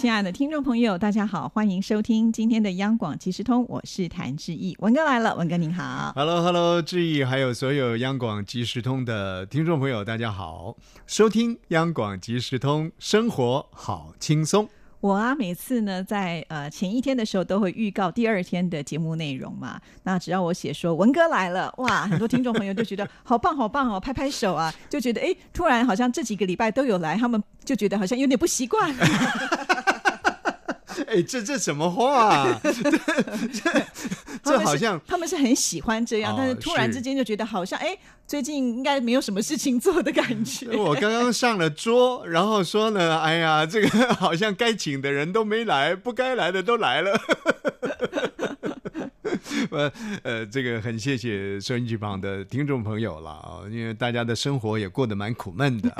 亲爱的听众朋友，大家好，欢迎收听今天的央广即时通，我是谭志毅，文哥来了，文哥您好。Hello，Hello，志毅，还有所有央广即时通的听众朋友，大家好，收听央广即时通，生活好轻松。我啊，每次呢，在呃前一天的时候都会预告第二天的节目内容嘛。那只要我写说文哥来了，哇，很多听众朋友就觉得好棒好棒哦，拍拍手啊，就觉得哎，突然好像这几个礼拜都有来，他们就觉得好像有点不习惯。哎，这这什么话、啊？这这这好像他们是很喜欢这样，哦但是突然之间就觉得好像哎，最近应该没有什么事情做的感觉。我刚刚上了桌，然后说呢，哎呀，这个好像该请的人都没来，不该来的都来了。呃呃，这个很谢谢收音机旁的听众朋友了啊，因为大家的生活也过得蛮苦闷的。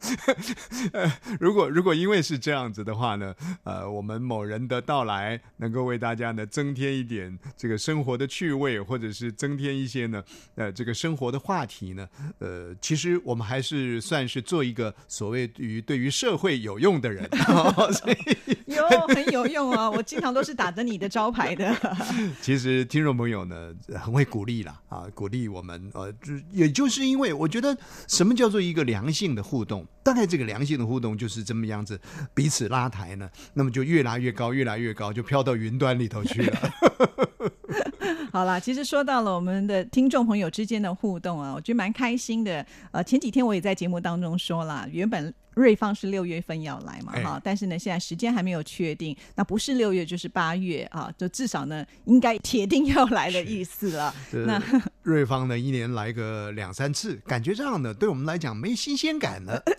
如果如果因为是这样子的话呢，呃，我们某人的到来能够为大家呢增添一点这个生活的趣味，或者是增添一些呢呃这个生活的话题呢，呃，其实我们还是算是做一个所谓于对于社会有用的人，所以 有很有用啊！我经常都是打着你的招牌的。其实听众朋友呢很会鼓励啦啊，鼓励我们呃，就也就是因为我觉得什么叫做一个良性的互动，大概这个良性的互动就是这么样子，彼此拉抬呢，那么就越拉越高，越来越高，就飘到云端里头去了。好啦，其实说到了我们的听众朋友之间的互动啊，我觉得蛮开心的。呃，前几天我也在节目当中说了，原本瑞芳是六月份要来嘛，哎哈、但是呢，现在时间还没有确定，那不是六月就是八月啊，就至少呢，应该铁定要来的意思了。那呃瑞芳呢，一年来个两三次，感觉这样的对我们来讲没新鲜感了。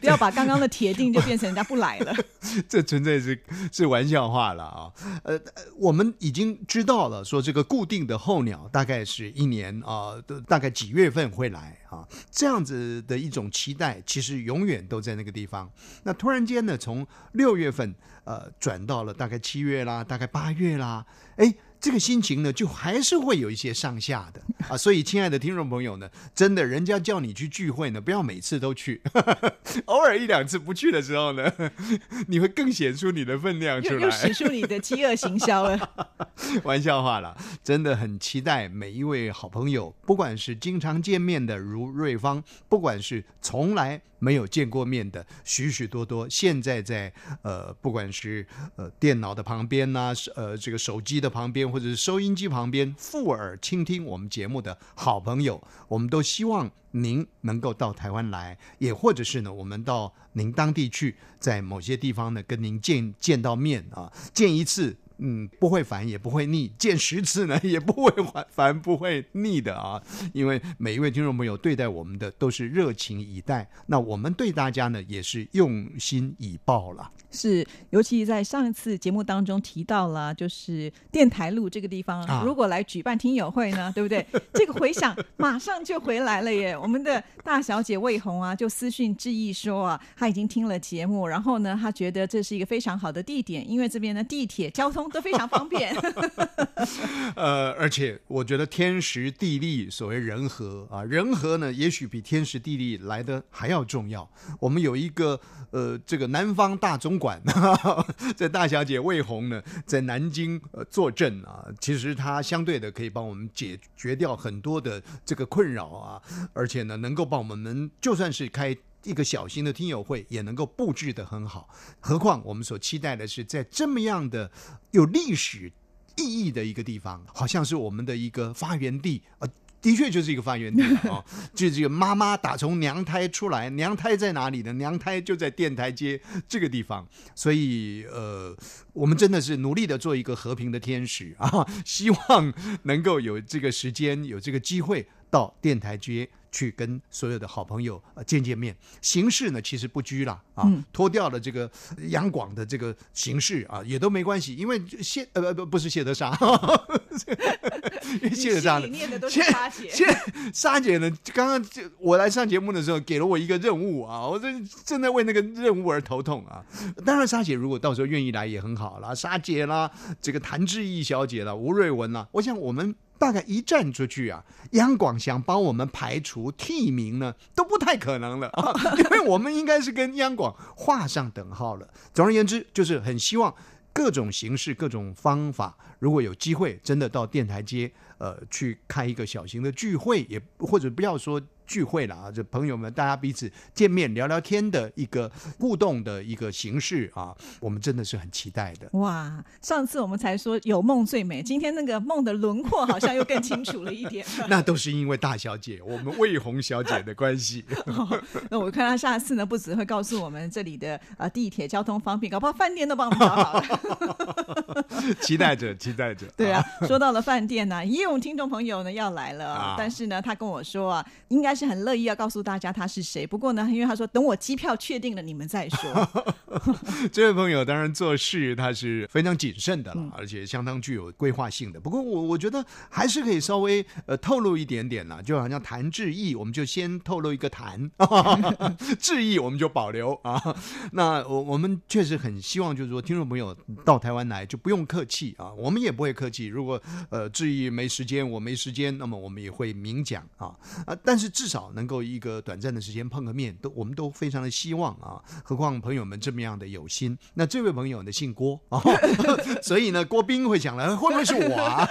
不要把刚刚的铁定就变成人家不来了。这纯粹是是玩笑话了啊！呃，呃我们已经知道了，说这个固定的候鸟大概是一年啊、都大概几月份会来啊？这样子的一种期待，其实永远都在那个地方。那突然间呢，从六月份呃转到了大概七月啦，大概八月啦，哎。这个心情呢，就还是会有一些上下的啊，所以亲爱的听众朋友呢，真的，人家叫你去聚会呢，不要每次都去，偶尔一两次不去的时候呢，你会更显出你的分量出来又来。使出你的饥饿行销了。玩笑话了，真的很期待每一位好朋友，不管是经常见面的如瑞芳，不管是从来没有见过面的许许多多，现在在呃，不管是呃电脑的旁边呐、是呃这个手机的旁边，或者是收音机旁边，附耳倾听我们节目的好朋友，我们都希望您能够到台湾来，也或者是呢，我们到您当地去，在某些地方呢跟您见见到面啊，见一次。嗯，不会烦也不会腻，见十次呢也不会烦烦不会腻的啊！因为每一位听众朋友对待我们的都是热情以待，那我们对大家呢也是用心以报了。是，尤其在上一次节目当中提到了，就是电台路这个地方，啊如果来举办听友会呢，对不对？这个回响马上就回来了耶！我们的大小姐魏红啊，就私讯致意说啊，她已经听了节目，然后呢，她觉得这是一个非常好的地点，因为这边的地铁交通都非常方便。呃，而且我觉得天时地利，所谓人和啊，人和呢，也许比天时地利来的还要重要。我们有一个呃，这个南方大总管，这大小姐魏红呢，在南京呃坐镇啊，其实她相对的可以帮我们解决掉很多的这个困扰啊，而且呢，能够帮我们就算是开。一个小型的听友会也能够布置的很好，何况我们所期待的是在这么样的有历史意义的一个地方，好像是我们的一个发源地。呃的确就是一个发源地啊、哦，就 这个妈妈打从娘胎出来，娘胎在哪里呢？娘胎就在电台街这个地方，所以呃，我们真的是努力的做一个和平的天使啊，希望能够有这个时间，有这个机会到电台街去跟所有的好朋友呃见见面。形式呢其实不拘啦啊，脱掉了这个杨广的这个形式啊，也都没关系，因为谢呃不不不是谢德沙，谢了她你心里念的都是沙姐，现在沙姐呢，刚刚就我来上节目的时候，给了我一个任务啊，我正正在为那个任务而头痛啊。当然，沙姐如果到时候愿意来也很好啦，沙姐啦，这个谭志毅小姐啦，吴瑞文啦，我想我们大概一站出去啊，杨广想帮我们排除替名呢，都不太可能了啊，因为我们应该是跟央广画上等号了。总而言之，就是很希望各种形式、各种方法，如果有机会，真的到电台街，呃，去开一个小型的聚会，也或者不要说聚会了啊，这朋友们大家彼此见面聊聊天的一个互动的一个形式啊，我们真的是很期待的。哇！上次我们才说有梦最美，今天那个梦的轮廓好像又更清楚了一点。那都是因为大小姐，我们魏红小姐的关系。那我看她下次呢，不只会告诉我们这里的呃地铁交通方便，搞不好饭店都帮我们找好了。期待着，期待着。对啊，说到了饭店呢、也有听众朋友呢要来了，啊但是呢，他跟我说啊，应该是很乐意要告诉大家他是谁。不过呢，因为他说等我机票确定了，你们再说。这位朋友当然做事他是非常谨慎的了，而且相当具有规划性的。不过我我觉得还是可以稍微呃透露一点点啦，就好像谭志毅，我们就先透露一个谭，志毅我们就保留啊。那我我们确实很希望，就是说听众朋友到台湾来就不用客气啊，我们也不会客气。如果呃志毅没时间，我没时间，那么我们也会明讲啊啊。但是至少能够一个短暂的时间碰个面，都我们都非常的希望啊。何况朋友们这么样的有心，那这位朋友呢姓郭啊，所以呢郭斌会想了，会不会是我啊？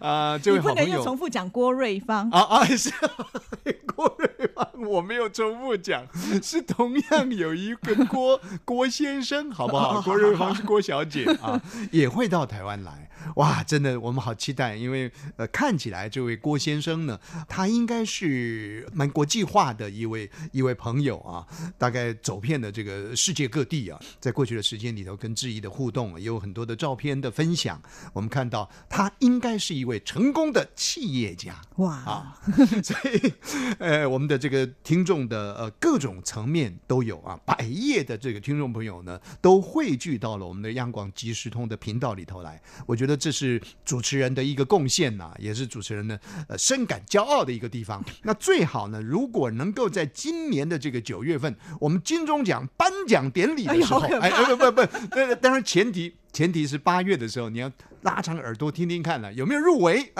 啊，这位好朋友重复讲郭瑞芳。啊啊是 郭瑞芳，我没有重复讲，是同样有一个郭郭先生，好不好？郭瑞芳是郭小姐啊，也会到台湾来。哇，真的，我们好期待，因为呃，看起来这位郭先生呢，他应该是蛮国际化的一位一位朋友啊，大概走遍了这个世界各地啊，在过去的时间里头跟志毅的互动，也有很多的照片的分享，我们看到他应该是一位成功的企业家。哇，啊，所以呃，我们的这个听众的呃各种层面都有啊，百业的这个听众朋友呢，都汇聚到了我们的央广即时通的频道里头来。我觉得这是主持人的一个贡献呐、也是主持人的呃深感骄傲的一个地方。那最好呢，如果能够在今年的这个九月份，我们金钟奖颁奖典礼的时候，哎不不不，那当然前提。前提是八月的时候，你要拉长耳朵听听看了有没有入围。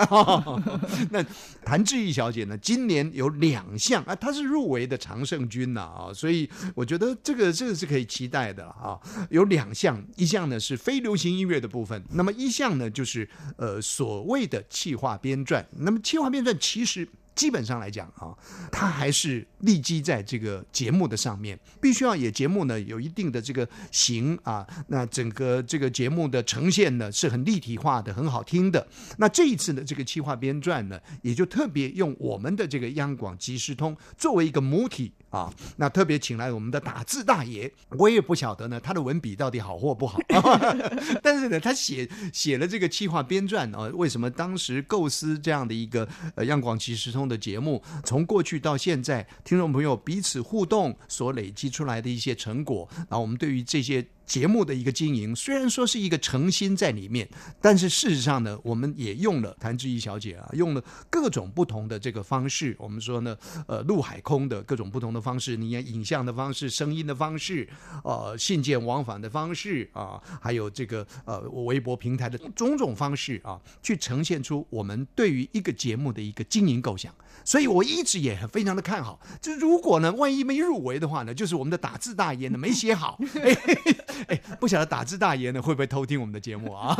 那谭志毅小姐呢，今年有两项啊，她是入围的常胜军呐啊，所以我觉得这个这个是可以期待的啊。有两项，一项呢是非流行音乐的部分，那么一项呢就是呃所谓的企划编撰。那么企划编撰其实。基本上来讲啊，它还是立基在这个节目的上面，必须要也节目呢有一定的这个形啊，那整个这个节目的呈现呢是很立体化的，很好听的。那这一次的这个企划编撰呢，也就特别用我们的这个央广即时通作为一个母体。啊，那特别请来我们的打字大爷，我也不晓得呢，他的文笔到底好或不好，但是呢，他写写了这个企划编撰啊，为什么当时构思这样的一个呃央广即时通的节目，从过去到现在，听众朋友彼此互动所累积出来的一些成果，然后我们对于这些。节目的一个经营，虽然说是一个诚心在里面，但是事实上呢，我们也用了谭志怡小姐啊，用了各种不同的这个方式。我们说呢，呃，陆海空的各种不同的方式，你看影像的方式、声音的方式，呃，信件往返的方式啊，还有这个呃微博平台的种种方式啊，去呈现出我们对于一个节目的一个经营构想。所以我一直也很非常的看好。就如果呢，万一没入围的话呢，就是我们的打字大爷呢没写好。哎 哎，不晓得打字大爷呢会不会偷听我们的节目啊？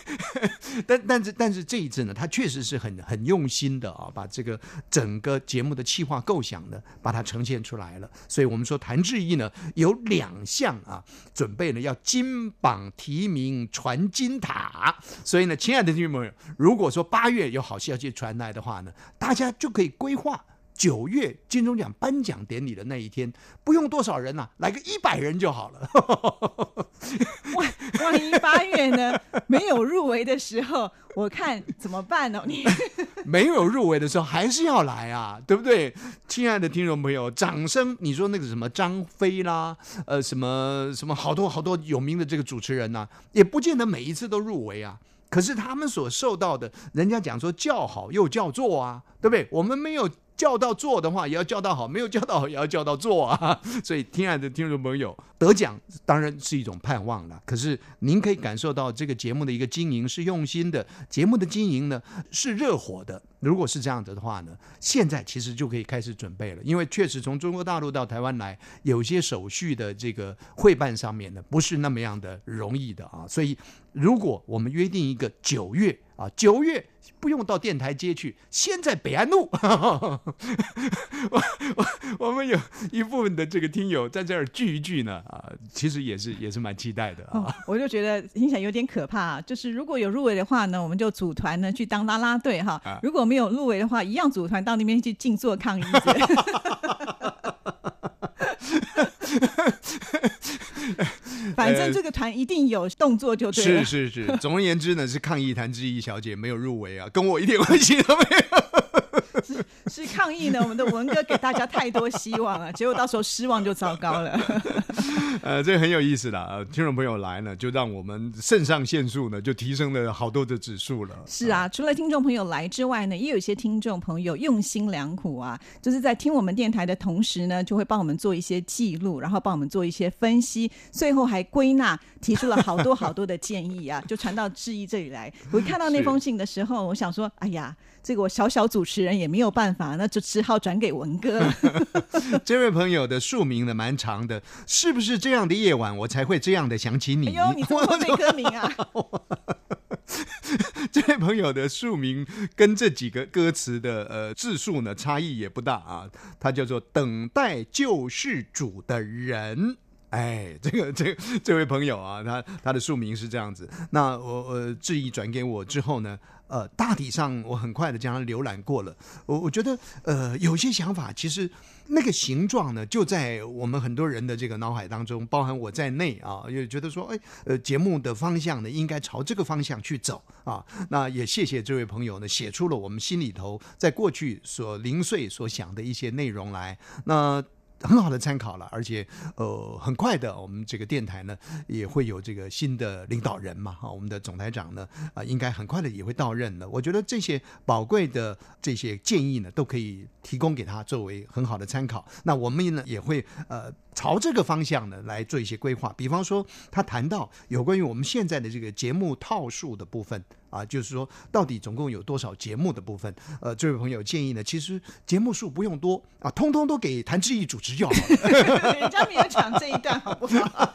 但但是但是这一次呢，他确实是很很用心的啊，把这个整个节目的企划构想呢，把它呈现出来了。所以我们说谭志毅呢有两项啊，准备呢要金榜题名传金塔。所以呢，亲爱的听众朋友，如果说八月有好消息传来的话呢，大家就可以规划。九月金钟奖颁奖典礼的那一天，不用多少人呐、来个一百人就好了。万万一八月呢 没有入围的时候，我看怎么办呢？你没有入围的时候还是要来啊，对不对？亲爱的听众朋友，掌声！你说那个什么张飞啦，呃，什么什么好多好多有名的这个主持人呐、也不见得每一次都入围啊。可是他们所受到的，人家讲说叫好又叫座啊，对不对？我们没有。叫到做的话，也要叫到好；没有叫到好，也要叫到做啊！所以，亲爱的听众朋友，得奖当然是一种盼望了。可是，您可以感受到这个节目的一个经营是用心的，节目的经营呢是热火的。如果是这样子的话呢，现在其实就可以开始准备了。因为确实从中国大陆到台湾来，有些手续的这个会办上面呢，不是那么样的容易的啊。所以，如果我们约定一个九月啊，九月。不用到电台街去，先在北安路。我我我们有一部分的这个听友在这儿聚一聚呢，啊，其实也是也是蛮期待的啊。我就觉得听起来有点可怕，就是如果有入围的话呢，我们就组团呢去当啦啦队哈；如果没有入围的话，一样组团到那边去静坐抗议。反正这个团一定有动作就对了。是是是，总而言之呢，是抗议团之一小姐没有入围啊，跟我一点关系都没有。是是抗议呢，我们的文哥给大家太多希望了，结果到时候失望就糟糕了。呃，这很有意思的，呃，听众朋友来呢，就让我们肾上腺素呢就提升了好多的指数了。是啊，除了听众朋友来之外呢，也有一些听众朋友用心良苦啊，就是在听我们电台的同时呢，就会帮我们做一些记录，然后帮我们做一些分析，最后还归纳提出了好多好多的建议啊，就传到志毅这里来。我看到那封信的时候，我想说，哎呀。这个我小小主持人也没有办法，那就只好转给文哥。这位朋友的署名呢蛮长的，是不是这样的夜晚我才会这样的想起你？哎呦，你怎么会歌名啊？这位朋友的署名跟这几个歌词的呃字数呢差异也不大啊，他叫做等待救世主的人。哎，这个这这位朋友啊，他他的署名是这样子。那我我质疑转给我之后呢？呃，大体上我很快的将它浏览过了。我我觉得，呃，有些想法其实那个形状呢，就在我们很多人的这个脑海当中，包含我在内啊，也觉得说，哎，呃，节目的方向呢，应该朝这个方向去走啊。那也谢谢这位朋友呢，写出了我们心里头在过去所零碎所想的一些内容来。那。很好的参考了，而且呃，很快的，我们这个电台呢也会有这个新的领导人嘛，哈，我们的总台长呢啊，应该很快的也会到任了。我觉得这些宝贵的这些建议呢，都可以提供给他作为很好的参考。那我们呢也会呃。朝这个方向呢来做一些规划，比方说他谈到有关于我们现在的这个节目套数的部分啊，就是说到底总共有多少节目的部分？呃，这位朋友建议呢，其实节目数不用多啊，通通都给谭志毅主持就好了。人家没有讲这一段，好不好？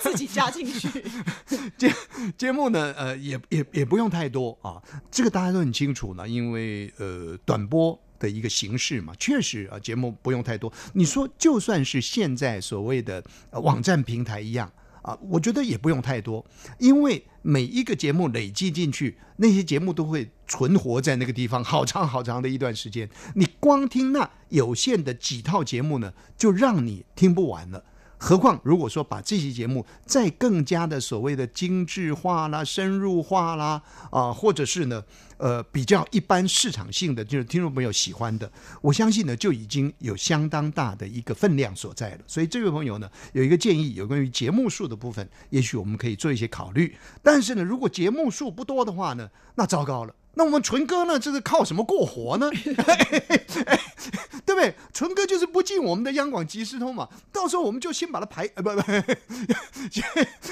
自己加进去。节节目呢，呃，也也也不用太多啊，这个大家都很清楚呢，因为呃，短播。的一个形式嘛，确实啊，节目不用太多。你说就算是现在所谓的网站平台一样啊，我觉得也不用太多，因为每一个节目累积进去，那些节目都会存活在那个地方好长好长的一段时间。你光听那有限的几套节目呢，就让你听不完了。何况如果说把这期节目再更加的所谓的精致化啦、深入化啦啊，或者是呢？呃，比较一般市场性的，就是听众朋友喜欢的，我相信呢，就已经有相当大的一个分量所在了。所以这位朋友呢，有一个建议，有关于节目数的部分，也许我们可以做一些考虑。但是呢，如果节目数不多的话呢，那糟糕了。那我们纯哥呢，这是靠什么过活呢？对不对？纯哥就是不进我们的央广即时通嘛。到时候我们就先把它排，呃，不不，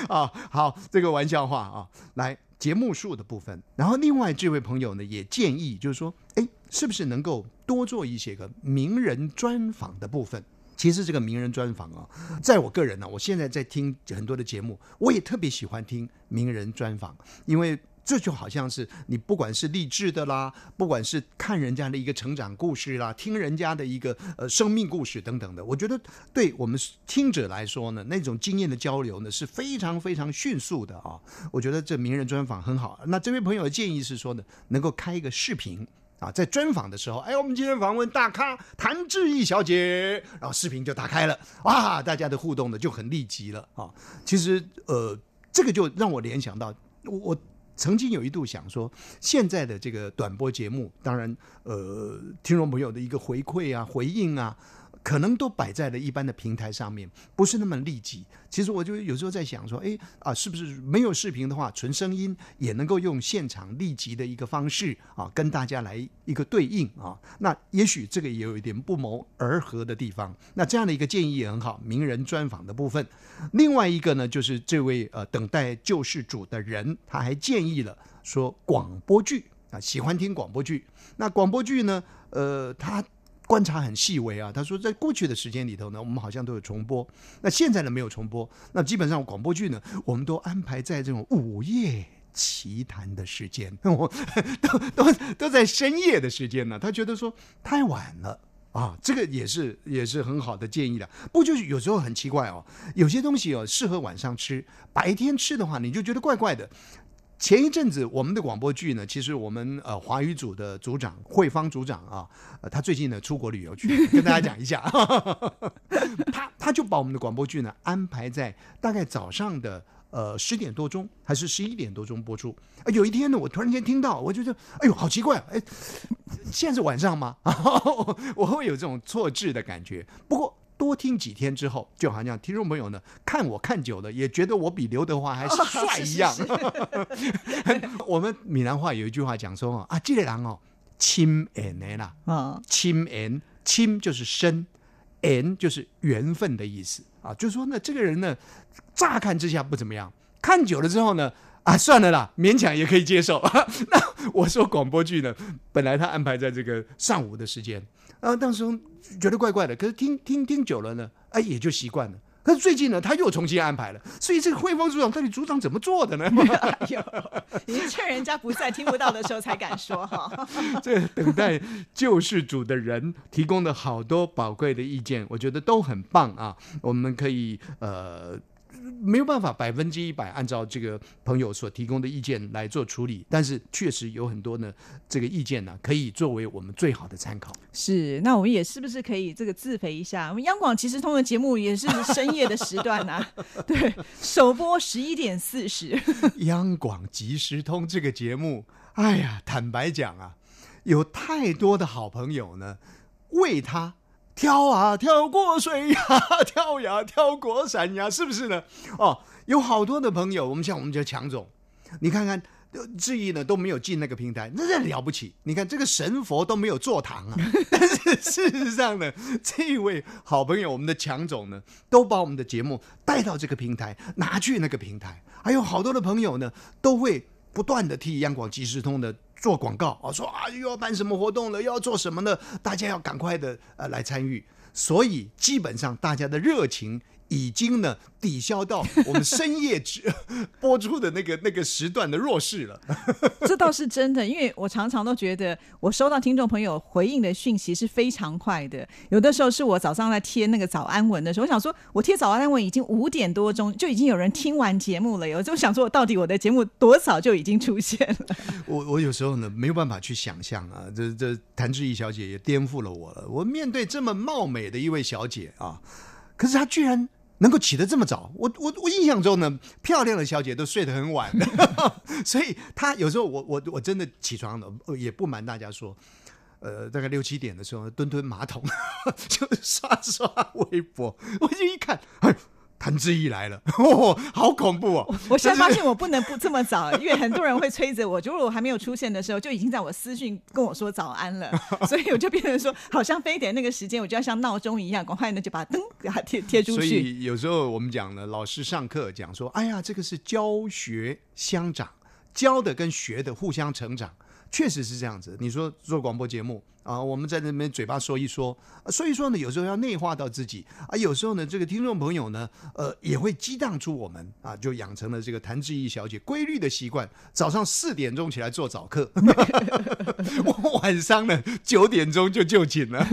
啊，好，这个玩笑话啊，来。节目数的部分，然后另外这位朋友呢也建议，就是说，哎，是不是能够多做一些个名人专访的部分？其实这个名人专访啊，在我个人呢，我现在在听很多的节目，我也特别喜欢听名人专访，因为。这就好像是你不管是励志的啦，不管是看人家的一个成长故事啦，听人家的一个呃生命故事等等的，我觉得对我们听者来说呢，那种经验的交流呢是非常非常迅速的啊。我觉得这名人专访很好。那这位朋友的建议是说呢，能够开一个视频啊，在专访的时候，哎，我们今天访问大咖谭志毅小姐，然后视频就打开了，哇，大家的互动呢就很立即了啊。其实呃，这个就让我联想到我。曾经有一度想说，现在的这个短播节目，当然，呃，听众朋友的一个回馈啊、回应啊，可能都摆在了一般的平台上面，不是那么立即。其实我就有时候在想说，哎啊，是不是没有视频的话，纯声音也能够用现场立即的一个方式啊，跟大家来一个对应啊？那也许这个也有一点不谋而合的地方。那这样的一个建议也很好，名人专访的部分。另外一个呢，就是这位呃等待救世主的人，他还建议了说广播剧啊，喜欢听广播剧。那广播剧呢，呃，他。观察很细微啊，他说在过去的时间里头呢，我们好像都有重播，那现在呢没有重播，那基本上广播剧呢，我们都安排在这种午夜奇谈的时间，我都都都在深夜的时间呢。他觉得说太晚了啊，这个也是也是很好的建议的。不就是有时候很奇怪哦，有些东西哦适合晚上吃，白天吃的话你就觉得怪怪的。前一阵子我们的广播剧呢，其实我们呃华语组的组长慧芳组长啊，呃他最近呢出国旅游去，跟大家讲一下，他他就把我们的广播剧呢安排在大概早上的呃十点多钟还是十一点多钟播出。有一天呢，我突然间听到，我觉得哎呦好奇怪，哎，现在是晚上吗？我会有这种错置的感觉。不过。多听几天之后，就好像听众朋友呢看我看久了，也觉得我比刘德华还帅 一样。我们闽南话有一句话讲说啊，这个人哦，亲缘的啦，啊，亲缘，亲就是深，缘就是缘分的意思啊，就是说呢，这个人呢，乍看之下不怎么样，看久了之后呢，啊，算了啦，勉强也可以接受。那我说广播剧呢，本来他安排在这个上午的时间。啊，当时觉得怪怪的，可是听听听久了呢，哎，也就习惯了。可是最近呢，他又重新安排了，所以这个汇丰组长到底组长怎么做的呢？有，你趁人家不在、听不到的时候才敢说哈。这等待救世主的人提供的好多宝贵的意见，我觉得都很棒啊。我们可以呃。没有办法百分之一百按照这个朋友所提供的意见来做处理，但是确实有很多呢，这个意见呢可以作为我们最好的参考。是，那我们也是不是可以这个自肥一下？我们央广即时通的节目也是深夜的时段呐，对，首播十一点四十。央广即时通这个节目，哎呀，坦白讲啊，有太多的好朋友呢为他。跳啊跳过水呀，跳呀跳过山呀，是不是呢？哦，有好多的朋友，我们像我们叫强总，你看看，质疑呢都没有进那个平台，那这了不起。你看这个神佛都没有坐堂啊，但是事实上呢，这位好朋友，我们的强总呢，都把我们的节目带到这个平台，拿去那个平台，还有好多的朋友呢，都会不断的替央广即时通的。做广告啊，说啊又要办什么活动了，又要做什么呢？大家要赶快的呃来参与，所以基本上大家的热情。已经呢抵消到我们深夜直 播出的那个那个时段的弱势了。这倒是真的，因为我常常都觉得我收到听众朋友回应的讯息是非常快的。有的时候是我早上在贴那个早安文的时候，我想说我贴早安文已经五点多钟就已经有人听完节目了。有就想说，到底我的节目多早就已经出现了？我我有时候呢没有办法去想象啊，这这谭志毅小姐也颠覆了我了。我面对这么貌美的一位小姐啊，可是她居然。能够起得这么早，我我我印象中呢，漂亮的小姐都睡得很晚的，所以她有时候我我我真的起床了，也不瞒大家说，呃，大概六七点的时候蹲蹲马桶，就刷刷微博，我就一看，哎。谭志毅来了，好恐怖哦！我现在发现我不能不这么早，因为很多人会催着我。就如果我还没有出现的时候，就已经在我私讯跟我说早安了，所以我就变成说，好像非得那个时间，我就要像闹钟一样，赶快呢就把灯给它贴贴出去。所以有时候我们讲呢，老师上课讲说，哎呀，这个是教学相长，教的跟学的互相成长。确实是这样子。你说做广播节目啊，我们在那边嘴巴说一说，所以说呢，有时候要内化到自己啊。有时候呢，这个听众朋友呢，呃，也会激荡出我们啊，就养成了这个谭志毅小姐规律的习惯，早上四点钟起来做早课，我 晚上呢九点钟就就寝了。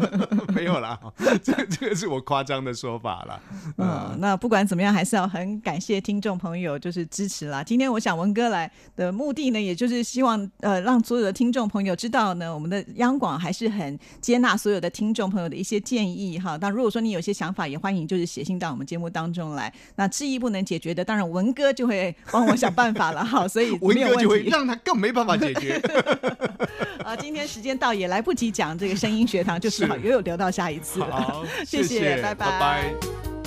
没有啦，这这个是我夸张的说法了。嗯，那不管怎么样，还是要很感谢听众朋友，就是支持啦。今天我想文哥来的目的呢，也就是希望呃，让所有的听众朋友知道呢，我们的央广还是很接纳所有的听众朋友的一些建议哈。那如果说你有些想法，也欢迎就是写信到我们节目当中来。那质疑不能解决的，当然文哥就会帮我想办法了哈。所以文哥就会让他更没办法解决。啊，今天时间到也来不及讲这个声音学堂，就是好，又有聊到下。一次，谢谢，拜拜。